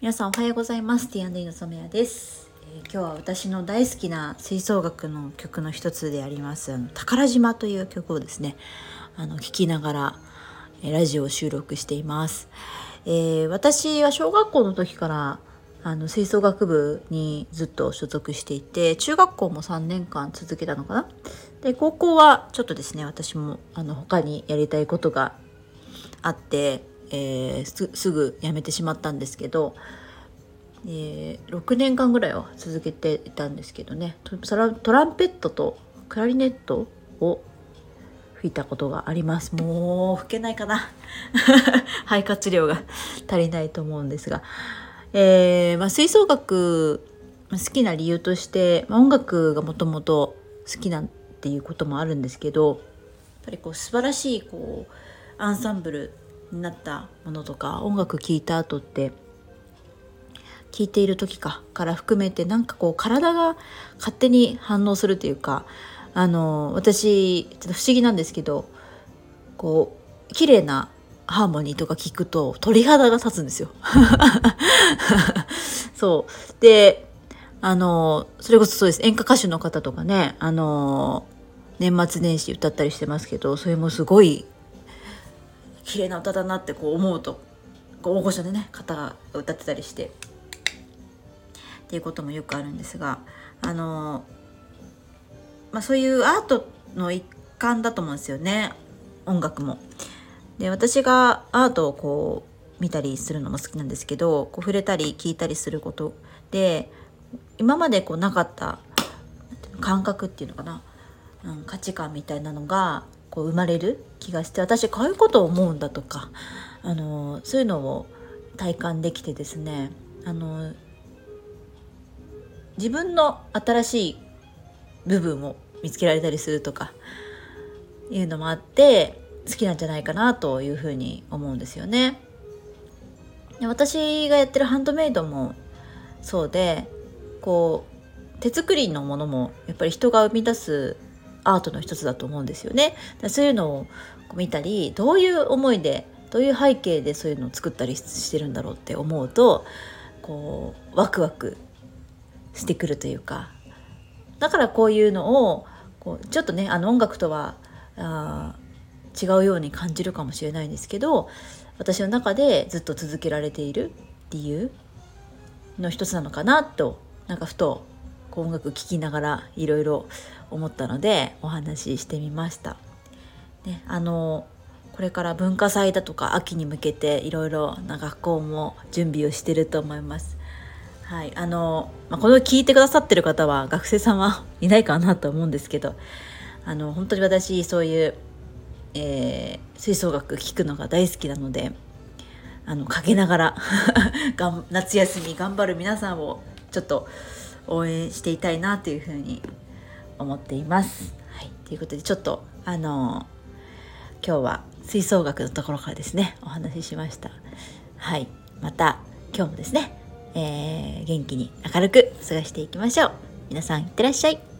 皆さんおはようございます。T&E の染谷です、えー、今日は私の大好きな吹奏楽の曲の一つであります。あの宝島という曲をですねあの聴きながら、えー、ラジオを収録しています、えー、私は小学校の時からあの吹奏楽部にずっと所属していて中学校も3年間続けたのかな。で高校はちょっとですね私もあの他にやりたいことがあってえー、すぐ辞めてしまったんですけど、えー、6年間ぐらいは続けていたんですけどね。トランペットとクラリネットを吹いたことがあります。もう吹けないかな。肺活量が足りないと思うんですが、えー、まあ、吹奏楽好きな理由として、まあ、音楽がもともと好きなんていうこともあるんですけどやっぱりこう素晴らしいこうアンサンブルになったものとか音楽聴いた後って聴いている時かから含めてなんかこう体が勝手に反応するというかあの私ちょっと不思議なんですけどこう綺麗なハーモニーとか聞くと鳥肌が立つんですよ。そうであのそれこそそうです演歌歌手の方とかねあの年末年始歌ったりしてますけどそれもすごい綺麗な歌だなってこう思うと大御所でね方が歌ってたりして。っていうこともよくあるんですがあのまあそういうアートの一環だと思うんですよね。音楽も。で私がアートをこう見たりするのも好きなんですけどこう触れたり聞いたりすること。で今までこうなかった感覚っていうのかな、うん、価値観みたいなのがこう生まれる気がして私こういうことを思うんだとかあのそういうのを体感できてですねあの自分の新しい部分を見つけられたりするとかいうのもあって好きなんじゃないかなというふうに思うんですよね。で私がやってるハンドメイドもそうでこう手作りのものもやっぱり人が生み出すアートの一つだと思うんですよね。そういうのを見たりどういう思いでどういう背景でそういうのを作ったりしてるんだろうって思うとこうワクワクしてくるというかだからこういうのをこうちょっとねあの音楽とはあ違うように感じるかもしれないんですけど私の中でずっと続けられている理由の一つなのかなとなんかふと音楽聴きながらいろいろ思ったのでお話ししてみました。ね、あのこれから文化祭だとか秋に向けていろいろな学校も準備をしてると思います。はい、あの、まあ、この聞いてくださってる方は学生さんはいないかなと思うんですけどあの本当に私そういう、えー、吹奏楽聴くのが大好きなのであのかけながら 夏休み頑張る皆さんをちょっと応援していたいなというふうに思っています。はい、ということでちょっとあの今日は吹奏楽のところからですねお話ししました。はい、また今日もですね、えー、元気に明るく過ごしていきましょう。皆さんいってらっしゃい。